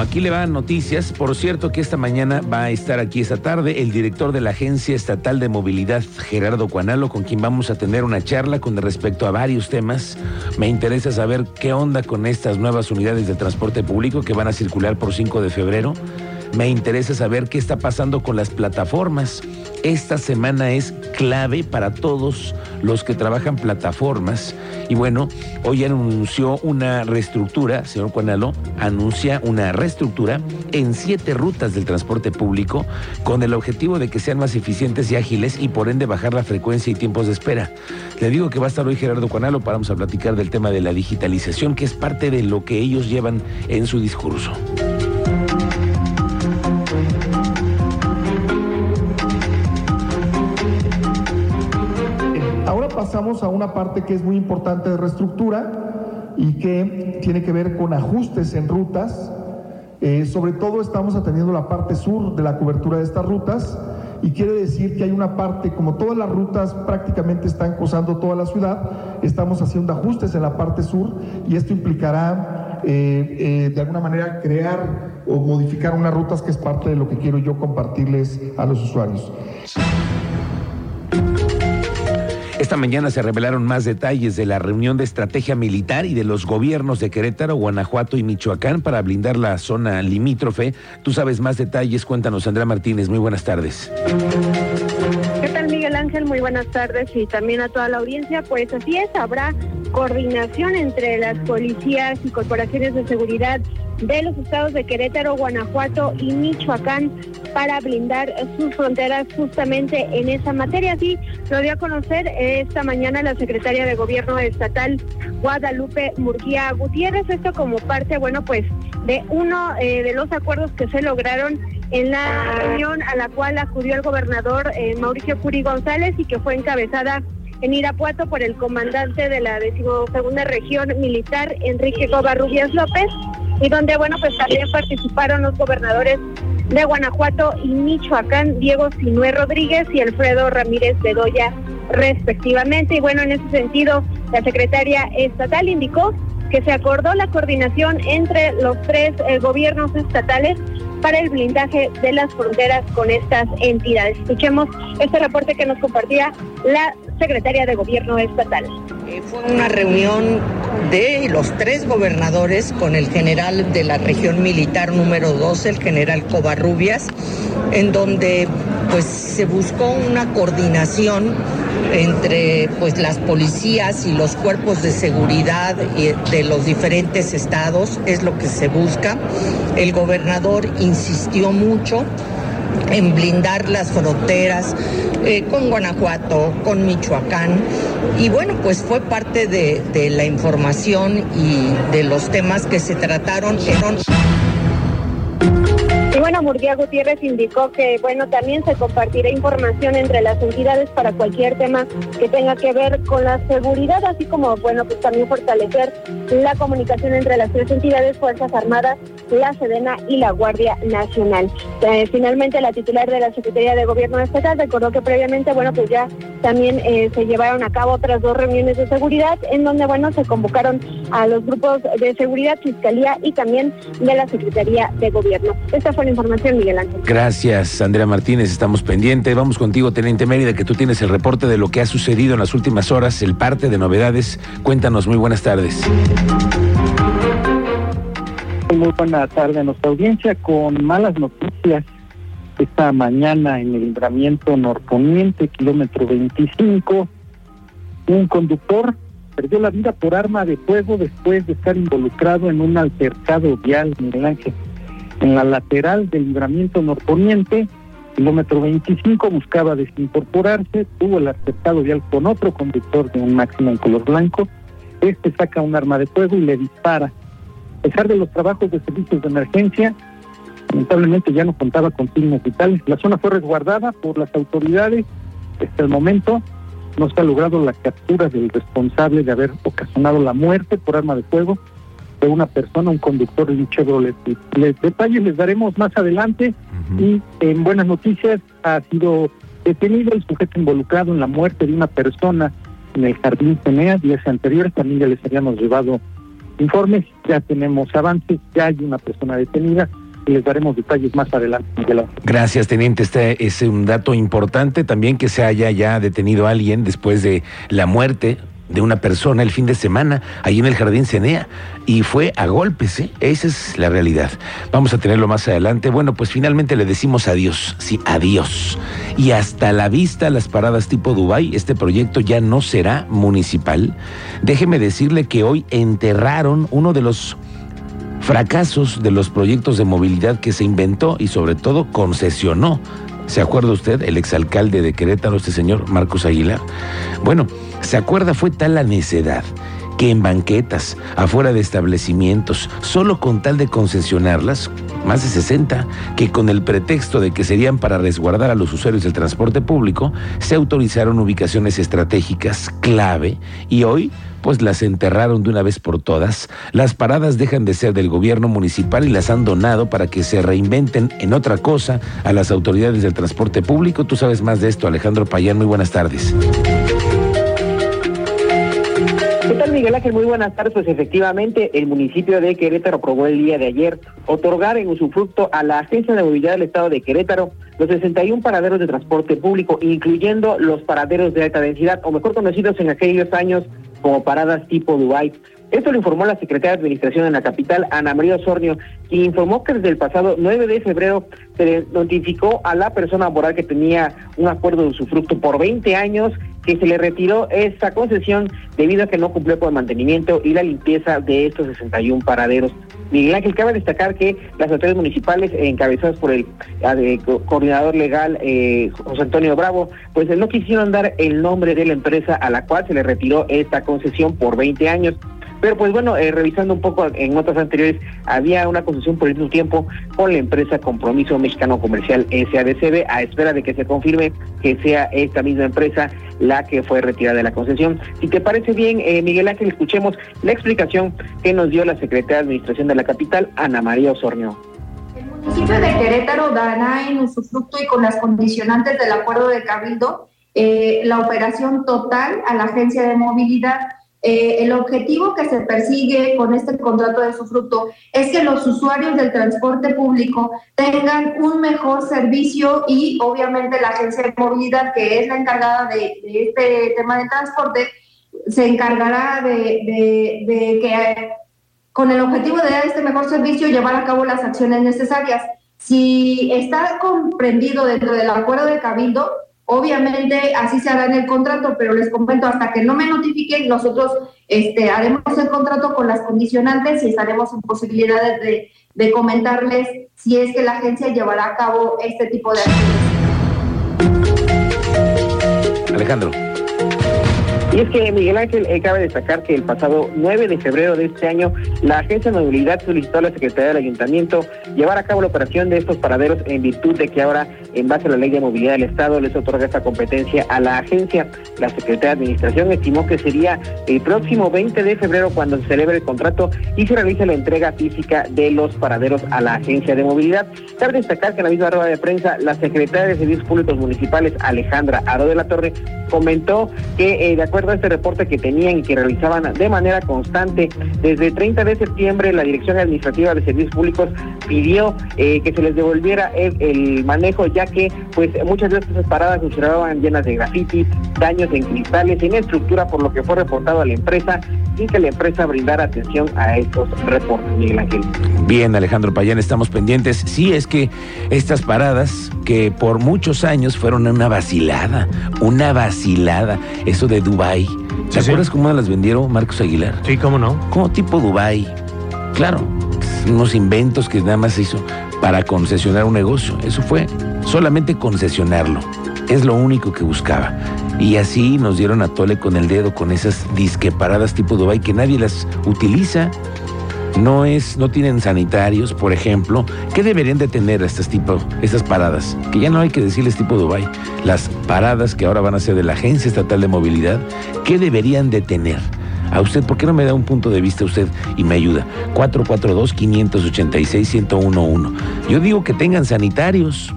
Aquí le van noticias. Por cierto que esta mañana va a estar aquí esta tarde el director de la Agencia Estatal de Movilidad, Gerardo Cuanalo, con quien vamos a tener una charla con respecto a varios temas. Me interesa saber qué onda con estas nuevas unidades de transporte público que van a circular por 5 de febrero. Me interesa saber qué está pasando con las plataformas. Esta semana es clave para todos los que trabajan plataformas. Y bueno, hoy anunció una reestructura, señor Cuanalo, anuncia una reestructura en siete rutas del transporte público con el objetivo de que sean más eficientes y ágiles y por ende bajar la frecuencia y tiempos de espera. Le digo que va a estar hoy Gerardo Cuanalo para vamos a platicar del tema de la digitalización, que es parte de lo que ellos llevan en su discurso. Pasamos a una parte que es muy importante de reestructura y que tiene que ver con ajustes en rutas. Eh, sobre todo estamos atendiendo la parte sur de la cobertura de estas rutas y quiere decir que hay una parte, como todas las rutas prácticamente están cruzando toda la ciudad, estamos haciendo ajustes en la parte sur y esto implicará eh, eh, de alguna manera crear o modificar unas rutas que es parte de lo que quiero yo compartirles a los usuarios. Esta mañana se revelaron más detalles de la reunión de estrategia militar y de los gobiernos de Querétaro, Guanajuato y Michoacán para blindar la zona limítrofe. Tú sabes más detalles, cuéntanos, Andrea Martínez. Muy buenas tardes. ¿Qué tal, Miguel Ángel? Muy buenas tardes y también a toda la audiencia. Pues así es, habrá coordinación entre las policías y corporaciones de seguridad de los estados de Querétaro, Guanajuato y Michoacán para blindar sus fronteras justamente en esa materia. Así lo dio a conocer esta mañana la secretaria de Gobierno Estatal, Guadalupe Murguía Gutiérrez. Esto como parte, bueno, pues de uno eh, de los acuerdos que se lograron en la reunión a la cual acudió el gobernador eh, Mauricio Curi González y que fue encabezada en Irapuato por el comandante de la decimosegunda región militar, Enrique Covarrubias López, y donde, bueno, pues también participaron los gobernadores de Guanajuato y Michoacán, Diego Sinué Rodríguez y Alfredo Ramírez Bedoya, respectivamente. Y bueno, en ese sentido, la secretaria estatal indicó que se acordó la coordinación entre los tres eh, gobiernos estatales para el blindaje de las fronteras con estas entidades. Escuchemos este reporte que nos compartía la secretaria de Gobierno estatal. Eh, fue una reunión de los tres gobernadores con el general de la región militar número 12, el general Covarrubias, en donde pues se buscó una coordinación entre pues las policías y los cuerpos de seguridad de los diferentes estados, es lo que se busca. El gobernador insistió mucho en blindar las fronteras eh, con Guanajuato, con Michoacán. Y bueno, pues fue parte de, de la información y de los temas que se trataron. Murguía Gutiérrez indicó que, bueno, también se compartirá información entre las entidades para cualquier tema que tenga que ver con la seguridad, así como, bueno, pues también fortalecer la comunicación entre las tres entidades, Fuerzas Armadas, la Sedena y la Guardia Nacional. Eh, finalmente, la titular de la Secretaría de Gobierno Estatal recordó que previamente, bueno, pues ya también eh, se llevaron a cabo otras dos reuniones de seguridad en donde, bueno, se convocaron a los grupos de seguridad, Fiscalía y también de la Secretaría de Gobierno. Esta fue la información, Miguel Ángel. Gracias, Andrea Martínez. Estamos pendientes. Vamos contigo, Teniente Mérida, que tú tienes el reporte de lo que ha sucedido en las últimas horas, el parte de novedades. Cuéntanos, muy buenas tardes. Muy buena tarde a nuestra audiencia con malas noticias. Esta mañana en el libramiento norponiente, kilómetro 25, un conductor perdió la vida por arma de fuego después de estar involucrado en un altercado vial, Miguel Ángel en la lateral del libramiento norponiente, kilómetro 25, buscaba desincorporarse, tuvo el aceptado vial con otro conductor de un máximo en color blanco. Este saca un arma de fuego y le dispara. A pesar de los trabajos de servicios de emergencia, lamentablemente ya no contaba con signos vitales. La zona fue resguardada por las autoridades. Hasta el momento no se ha logrado la captura del responsable de haber ocasionado la muerte por arma de fuego de una persona, un conductor de un Chevrolet. Les detalles les daremos más adelante y en buenas noticias ha sido detenido el sujeto involucrado en la muerte de una persona en el Jardín Cenea días anteriores. También ya les habíamos llevado informes, ya tenemos avances, ya hay una persona detenida y les daremos detalles más adelante. Gracias, teniente. Este es un dato importante también que se haya ya detenido alguien después de la muerte de una persona el fin de semana ahí en el Jardín Cenea y fue a golpes, ¿eh? esa es la realidad. Vamos a tenerlo más adelante. Bueno, pues finalmente le decimos adiós, sí, adiós. Y hasta la vista las paradas tipo Dubai, este proyecto ya no será municipal. Déjeme decirle que hoy enterraron uno de los fracasos de los proyectos de movilidad que se inventó y sobre todo concesionó. ¿Se acuerda usted, el exalcalde de Querétaro, este señor Marcos Aguilar? Bueno, ¿se acuerda? Fue tal la necedad que en banquetas, afuera de establecimientos, solo con tal de concesionarlas, más de 60, que con el pretexto de que serían para resguardar a los usuarios del transporte público, se autorizaron ubicaciones estratégicas clave y hoy pues las enterraron de una vez por todas. Las paradas dejan de ser del gobierno municipal y las han donado para que se reinventen en otra cosa a las autoridades del transporte público. Tú sabes más de esto, Alejandro Payán. Muy buenas tardes. ¿Qué tal, Miguel Ángel? Muy buenas tardes. Pues efectivamente, el municipio de Querétaro aprobó el día de ayer otorgar en usufructo a la Agencia de Movilidad del Estado de Querétaro los 61 paraderos de transporte público, incluyendo los paraderos de alta densidad, o mejor conocidos en aquellos años como paradas tipo Dubai. Esto lo informó la secretaria de Administración en la capital, Ana María Osornio, quien informó que desde el pasado 9 de febrero se notificó a la persona moral que tenía un acuerdo de usufructo por 20 años que se le retiró esa concesión debido a que no cumplió con el mantenimiento y la limpieza de estos 61 paraderos. Miguel Ángel, cabe destacar que las autoridades municipales, encabezadas por el eh, coordinador legal eh, José Antonio Bravo, pues no quisieron dar el nombre de la empresa a la cual se le retiró esta concesión por 20 años. Pero pues bueno, eh, revisando un poco en notas anteriores, había una concesión por mismo tiempo con la empresa Compromiso Mexicano Comercial SADCB a espera de que se confirme que sea esta misma empresa la que fue retirada de la concesión. Si te parece bien, eh, Miguel Ángel, escuchemos la explicación que nos dio la secretaria de Administración de la capital, Ana María Osornio. El municipio de Querétaro dará en usufructo y con las condicionantes del acuerdo de Cabildo eh, la operación total a la agencia de movilidad eh, el objetivo que se persigue con este contrato de sufructo es que los usuarios del transporte público tengan un mejor servicio y obviamente la agencia de movilidad, que es la encargada de, este tema de transporte, se encargará de, de que con el objetivo de dar este mejor servicio llevar a cabo las acciones necesarias. Si está comprendido dentro del acuerdo de Cabildo, Obviamente así se hará en el contrato, pero les comento, hasta que no me notifiquen, nosotros este, haremos el contrato con las condicionantes y estaremos en posibilidades de, de comentarles si es que la agencia llevará a cabo este tipo de acciones. Alejandro. Y es que Miguel Ángel eh, cabe destacar que el pasado 9 de febrero de este año, la Agencia de Movilidad solicitó a la Secretaría del Ayuntamiento llevar a cabo la operación de estos paraderos en virtud de que ahora, en base a la Ley de Movilidad del Estado, les otorga esta competencia a la agencia. La Secretaría de Administración estimó que sería el próximo 20 de febrero cuando se celebre el contrato y se realice la entrega física de los paraderos a la Agencia de Movilidad. Cabe destacar que en la misma rueda de prensa, la Secretaria de Servicios Públicos Municipales, Alejandra Aro de la Torre, comentó que, eh, de acuerdo a este reporte que tenían y que realizaban de manera constante, desde el 30 de septiembre la Dirección Administrativa de Servicios Públicos pidió eh, que se les devolviera el, manejo, ya que pues muchas de estas paradas se observaban llenas de grafitis, daños en cristales, en estructura, por lo que fue reportado a la empresa sin que la empresa brindara atención a estos reportes, Miguel Ángel. Bien, Alejandro Payán, estamos pendientes. Sí, es que estas paradas, que por muchos años fueron una vacilada, una vacilada, eso de Dubai. ¿Te acuerdas cómo las vendieron Marcos Aguilar? Sí, cómo no. Como tipo Dubai. Claro, unos inventos que nada más se hizo para concesionar un negocio. Eso fue solamente concesionarlo. Es lo único que buscaba. Y así nos dieron a tole con el dedo con esas disqueparadas tipo Dubai que nadie las utiliza. No es, no tienen sanitarios, por ejemplo. ¿Qué deberían de tener estas tipo, estas paradas? Que ya no hay que decirles tipo Dubai. Las paradas que ahora van a ser de la Agencia Estatal de Movilidad, ¿qué deberían de tener? ¿A usted por qué no me da un punto de vista usted y me ayuda? 442-586-1011. Yo digo que tengan sanitarios,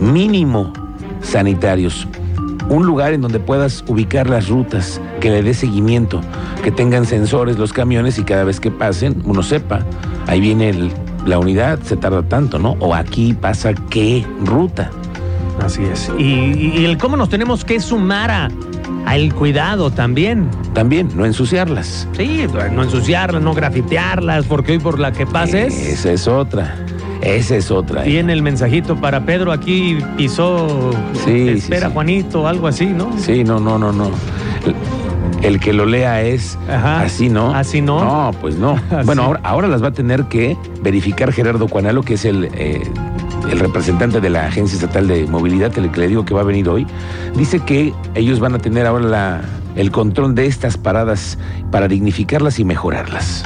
mínimo sanitarios. Un lugar en donde puedas ubicar las rutas, que le dé seguimiento, que tengan sensores los camiones y cada vez que pasen uno sepa, ahí viene el- la unidad, se tarda tanto, ¿no? O aquí pasa qué ruta. Así es. Y, y el cómo nos tenemos que sumar a, al cuidado también. También, no ensuciarlas. Sí, no ensuciarlas, no grafitearlas, porque hoy por la que pases. Esa es otra. Esa es otra. Viene el mensajito para Pedro, aquí pisó, Sí, espera sí, sí. Juanito, algo así, ¿no? Sí, no, no, no, no. El, el que lo lea es Ajá. así, ¿no? Así no. No, pues no. Así. Bueno, ahora, ahora las va a tener que verificar Gerardo Cuanalo, que es el, eh, el representante de la Agencia Estatal de Movilidad, el que le digo que va a venir hoy. Dice que ellos van a tener ahora la- el control de estas paradas para dignificarlas y mejorarlas.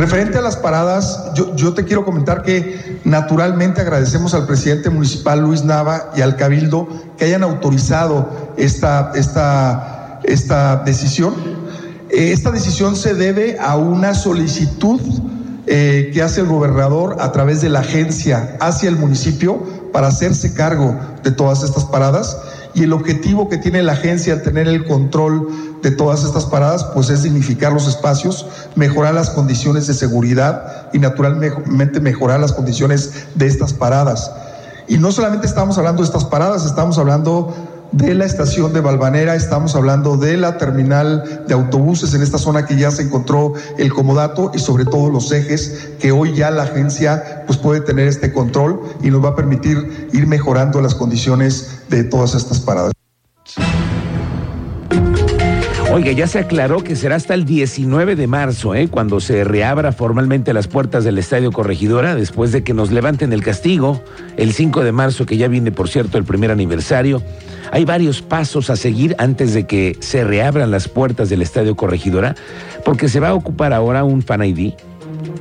Referente a las paradas, yo, te quiero comentar que naturalmente agradecemos al presidente municipal Luis Nava y al Cabildo que hayan autorizado esta decisión. Eh, Esta decisión se debe a una solicitud eh, que hace el gobernador a través de la agencia hacia el municipio para hacerse cargo de todas estas paradas y el objetivo que tiene la agencia al tener el control de todas estas paradas pues es dignificar los espacios, mejorar las condiciones de seguridad y naturalmente mejorar las condiciones de estas paradas. Y no solamente estamos hablando de estas paradas, estamos hablando de la estación de Valvanera, estamos hablando de la terminal de autobuses en esta zona que ya se encontró el comodato y sobre todo los ejes que hoy ya la agencia pues puede tener este control y nos va a permitir ir mejorando las condiciones de todas estas paradas. Oiga, ya se aclaró que será hasta el 19 de marzo, ¿eh? cuando se reabra formalmente las puertas del Estadio Corregidora, después de que nos levanten el castigo, el 5 de marzo, que ya viene, por cierto, el primer aniversario. Hay varios pasos a seguir antes de que se reabran las puertas del Estadio Corregidora, porque se va a ocupar ahora un Fan ID,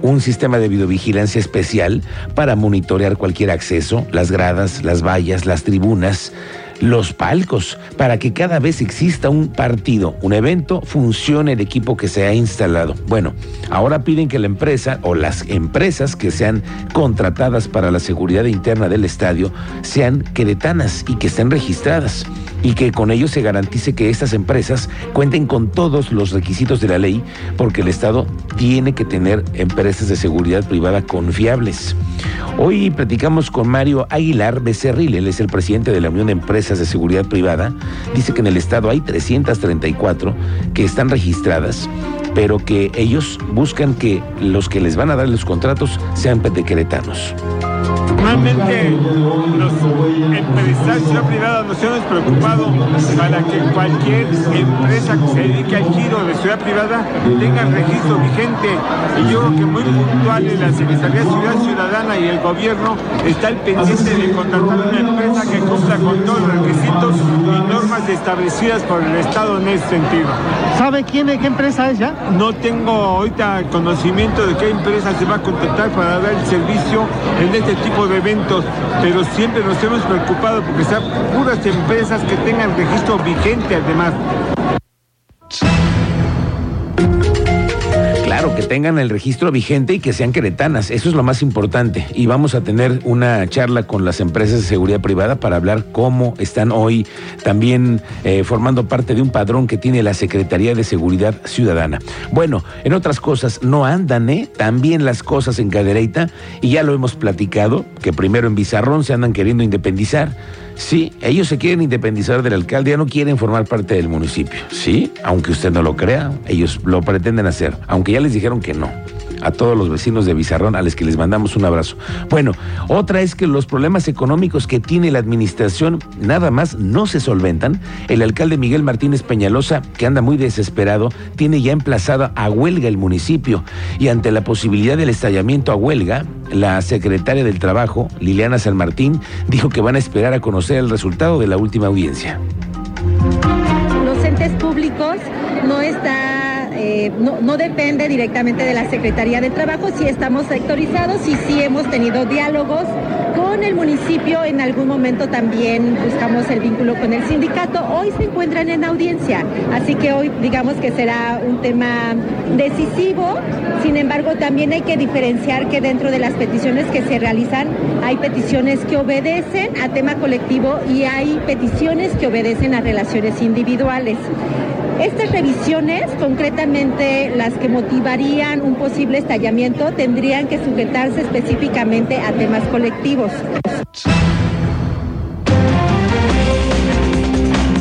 un sistema de videovigilancia especial para monitorear cualquier acceso, las gradas, las vallas, las tribunas, los palcos, para que cada vez exista un partido, un evento, funcione el equipo que se ha instalado. Bueno, ahora piden que la empresa o las empresas que sean contratadas para la seguridad interna del estadio sean queretanas y que estén registradas y que con ello se garantice que estas empresas cuenten con todos los requisitos de la ley, porque el Estado tiene que tener empresas de seguridad privada confiables. Hoy platicamos con Mario Aguilar Becerril, él es el presidente de la Unión de Empresas de Seguridad Privada. Dice que en el Estado hay 334 que están registradas, pero que ellos buscan que los que les van a dar los contratos sean petequeretanos. Normalmente los empresarios privados nos hemos preocupado para que cualquier empresa que se dedique al giro de ciudad privada tenga registro vigente. Y yo creo que muy puntual en la Secretaría de Ciudad Ciudadana y el gobierno está el pendiente de contratar una empresa que cumpla con todos los requisitos y normas establecidas por el Estado en ese sentido. ¿Sabe quién, qué empresa es ya? No tengo ahorita conocimiento de qué empresa se va a contratar para dar el servicio en este tipo de eventos, pero siempre nos hemos preocupado porque sean puras empresas que tengan registro vigente además. Que tengan el registro vigente y que sean queretanas, eso es lo más importante. Y vamos a tener una charla con las empresas de seguridad privada para hablar cómo están hoy también eh, formando parte de un padrón que tiene la Secretaría de Seguridad Ciudadana. Bueno, en otras cosas, no andan, ¿eh? También las cosas en Cadereyta, y ya lo hemos platicado, que primero en Bizarrón se andan queriendo independizar. Sí, ellos se quieren independizar del alcalde, ya no quieren formar parte del municipio. Sí, aunque usted no lo crea, ellos lo pretenden hacer, aunque ya les dijeron que no. A todos los vecinos de Bizarrón, a los que les mandamos un abrazo. Bueno, otra es que los problemas económicos que tiene la administración nada más no se solventan. El alcalde Miguel Martínez Peñalosa, que anda muy desesperado, tiene ya emplazada a huelga el municipio. Y ante la posibilidad del estallamiento a huelga, la secretaria del Trabajo, Liliana San Martín, dijo que van a esperar a conocer el resultado de la última audiencia. los entes públicos no está eh, no, depende directamente de la Secretaría de Trabajo, sí estamos sectorizados y sí hemos tenido diálogos con el municipio, en algún momento también buscamos el vínculo con el sindicato, hoy se encuentran en audiencia, así que hoy digamos que será un tema decisivo, sin embargo también hay que diferenciar que dentro de las peticiones que se realizan hay peticiones que obedecen a tema colectivo y hay peticiones que obedecen a relaciones individuales. Estas revisiones, concretamente las que motivarían un posible estallamiento, tendrían que sujetarse específicamente a temas colectivos.